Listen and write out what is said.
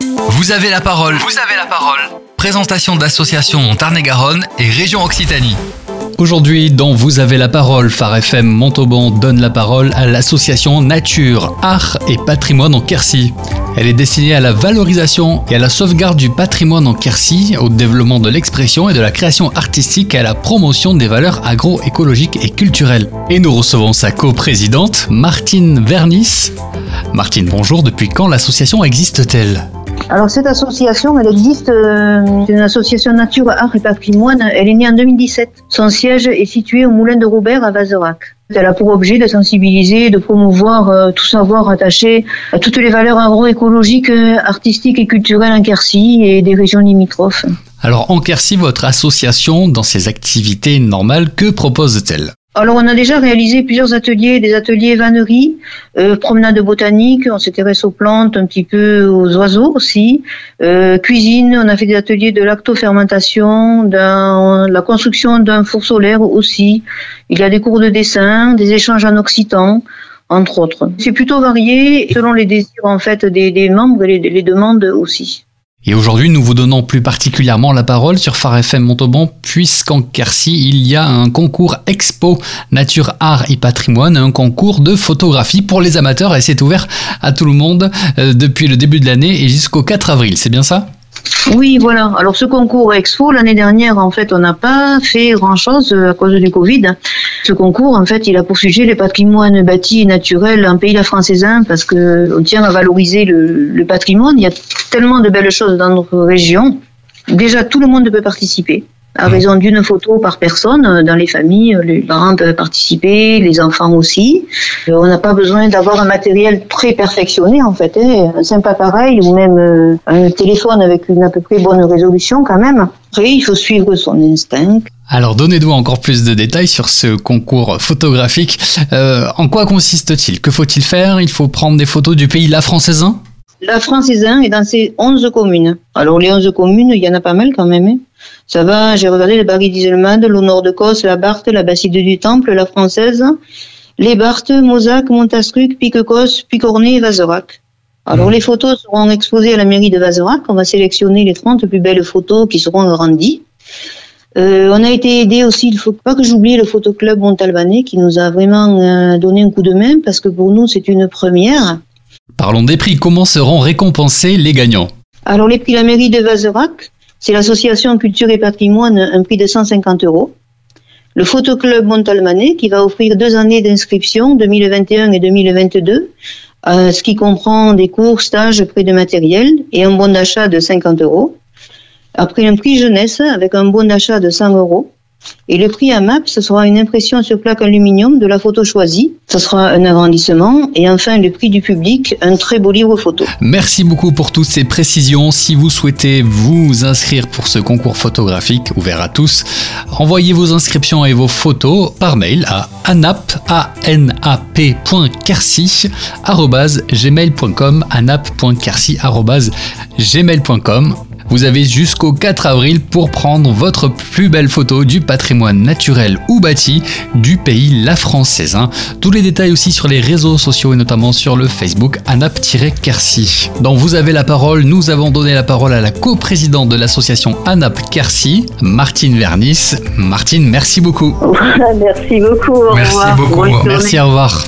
Vous avez la parole. Vous avez la parole. Présentation d'associations Tarn-et-Garonne et région Occitanie. Aujourd'hui, dans Vous avez la parole, Phare FM Montauban donne la parole à l'association Nature, Art et Patrimoine en Quercy. Elle est destinée à la valorisation et à la sauvegarde du patrimoine en Quercy, au développement de l'expression et de la création artistique et à la promotion des valeurs agroécologiques et culturelles. Et nous recevons sa coprésidente, Martine Vernis. Martine, bonjour, depuis quand l'association existe-t-elle? Alors cette association, elle existe, euh, c'est une association Nature, Art et Patrimoine, elle est née en 2017. Son siège est situé au Moulin de Robert à Vazerac. Elle a pour objet de sensibiliser, de promouvoir euh, tout savoir attaché à toutes les valeurs agroécologiques, euh, artistiques et culturelles en Quercy et des régions limitrophes. Alors en Quercy, votre association, dans ses activités normales, que propose-t-elle? Alors, on a déjà réalisé plusieurs ateliers, des ateliers vannerie, euh, promenade botanique, on s'intéresse aux plantes, un petit peu aux oiseaux aussi, euh, cuisine, on a fait des ateliers de lactofermentation, la construction d'un four solaire aussi. Il y a des cours de dessin, des échanges en occitan, entre autres. C'est plutôt varié selon les désirs en fait des, membres et les demandes aussi. Et aujourd'hui, nous vous donnons plus particulièrement la parole sur Phare FM Montauban, puisqu'en Quercy, il y a un concours Expo Nature, Art et Patrimoine, un concours de photographie pour les amateurs, et c'est ouvert à tout le monde euh, depuis le début de l'année et jusqu'au 4 avril, c'est bien ça? Oui, voilà. Alors ce concours Expo, l'année dernière, en fait, on n'a pas fait grand-chose euh, à cause du Covid. Ce concours, en fait, il a pour sujet les patrimoines bâtis et naturels en pays la françaisin parce que on tient à valoriser le patrimoine. Il y a tellement de belles choses dans notre région. Déjà, tout le monde peut participer à raison d'une photo par personne euh, dans les familles. Euh, les parents peuvent participer, les enfants aussi. Euh, on n'a pas besoin d'avoir un matériel très perfectionné en fait. Hein. Un simple appareil ou même un téléphone avec une à peu près bonne résolution quand même. Après, il faut suivre son instinct. Alors donnez-nous encore plus de détails sur ce concours photographique. en quoi consiste-t-il? Que faut-il faire? Il faut prendre des photos du pays La Françaisin La Françaisin est dans ses 11 communes. Alors les 11 communes, il y en a pas mal quand même. Hein. Ça va, j'ai regardé les barils d'Iselmade, l'Honneur de Cosse, la Barthe, la Bastide du Temple, la Française, les Barthes, Mozac, Montastruc, Piquecos, Picornet et Vazerac. Alors mmh. les photos seront exposées à la mairie de Vazerac. On va sélectionner les 30 plus belles photos qui seront agrandies. Euh, on a été aidé aussi, il ne faut pas que j'oublie le photoclub Montalbanais qui nous a vraiment euh, donné un coup de main parce que pour nous c'est une première. Parlons des prix. Comment seront récompensés les gagnants? Alors les prix de la mairie de Vazerac, c'est l'association Culture et Patrimoine, un prix de 150 euros. Le Photoclub Montalmanet, qui va offrir deux années d'inscription, 2021 et 2022, euh, ce qui comprend des cours, stages, prêts de matériel et un bon d'achat de 50 euros. Après un prix jeunesse avec un bon d'achat de 100 euros. Et le prix à MAP, ce sera une impression sur plaque aluminium de la photo choisie. Ce sera un agrandissement. Et enfin, le prix du public, un très beau livre photo. Merci beaucoup pour toutes ces précisions. Si vous souhaitez vous inscrire pour ce concours photographique ouvert à tous, envoyez vos inscriptions et vos photos par mail à anap, vous avez jusqu'au 4 avril pour prendre votre plus belle photo du patrimoine naturel ou bâti du pays La Française. Hein. Tous les détails aussi sur les réseaux sociaux et notamment sur le Facebook ANAP-Quercy. Donc vous avez la parole, nous avons donné la parole à la coprésidente de l'association ANAP-Quercy, Martine Vernis. Martine, merci beaucoup. merci beaucoup. merci beaucoup. Merci, au revoir.